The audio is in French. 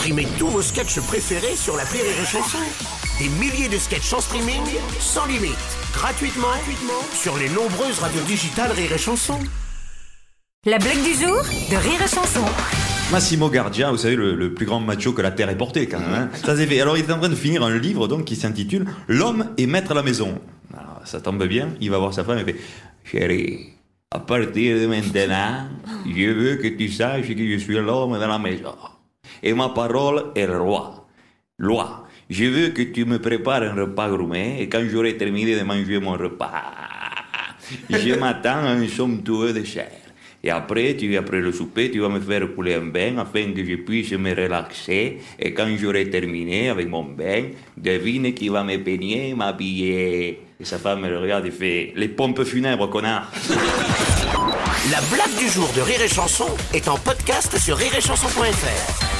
Streamez tous vos sketchs préférés sur la Rire et Chanson. Des milliers de sketchs en streaming, sans limite, gratuitement, gratuitement sur les nombreuses radios digitales Rire et Chanson. La blague du jour de Rire et Chanson. Massimo Gardia, vous savez, le, le plus grand macho que la Terre ait porté, quand même. hein. Ça c'est fait. Alors, il est en train de finir un livre, donc, qui s'intitule L'homme est maître à la maison. Alors, ça tombe bien, il va voir sa femme et fait Chérie, à partir de maintenant, je veux que tu saches que je suis l'homme de la maison. Et ma parole est roi. Loi. Je veux que tu me prépares un repas gourmet et quand j'aurai terminé de manger mon repas, je m'attends à un somptueux dessert. Et après, tu, après le souper, tu vas me faire couler un bain afin que je puisse me relaxer. Et quand j'aurai terminé avec mon bain, devine qui va me peigner, m'habiller. Et sa femme le regarde et fait Les pompes funèbres, connard La blague du jour de Rire et Chanson est en podcast sur rireetchanson.fr.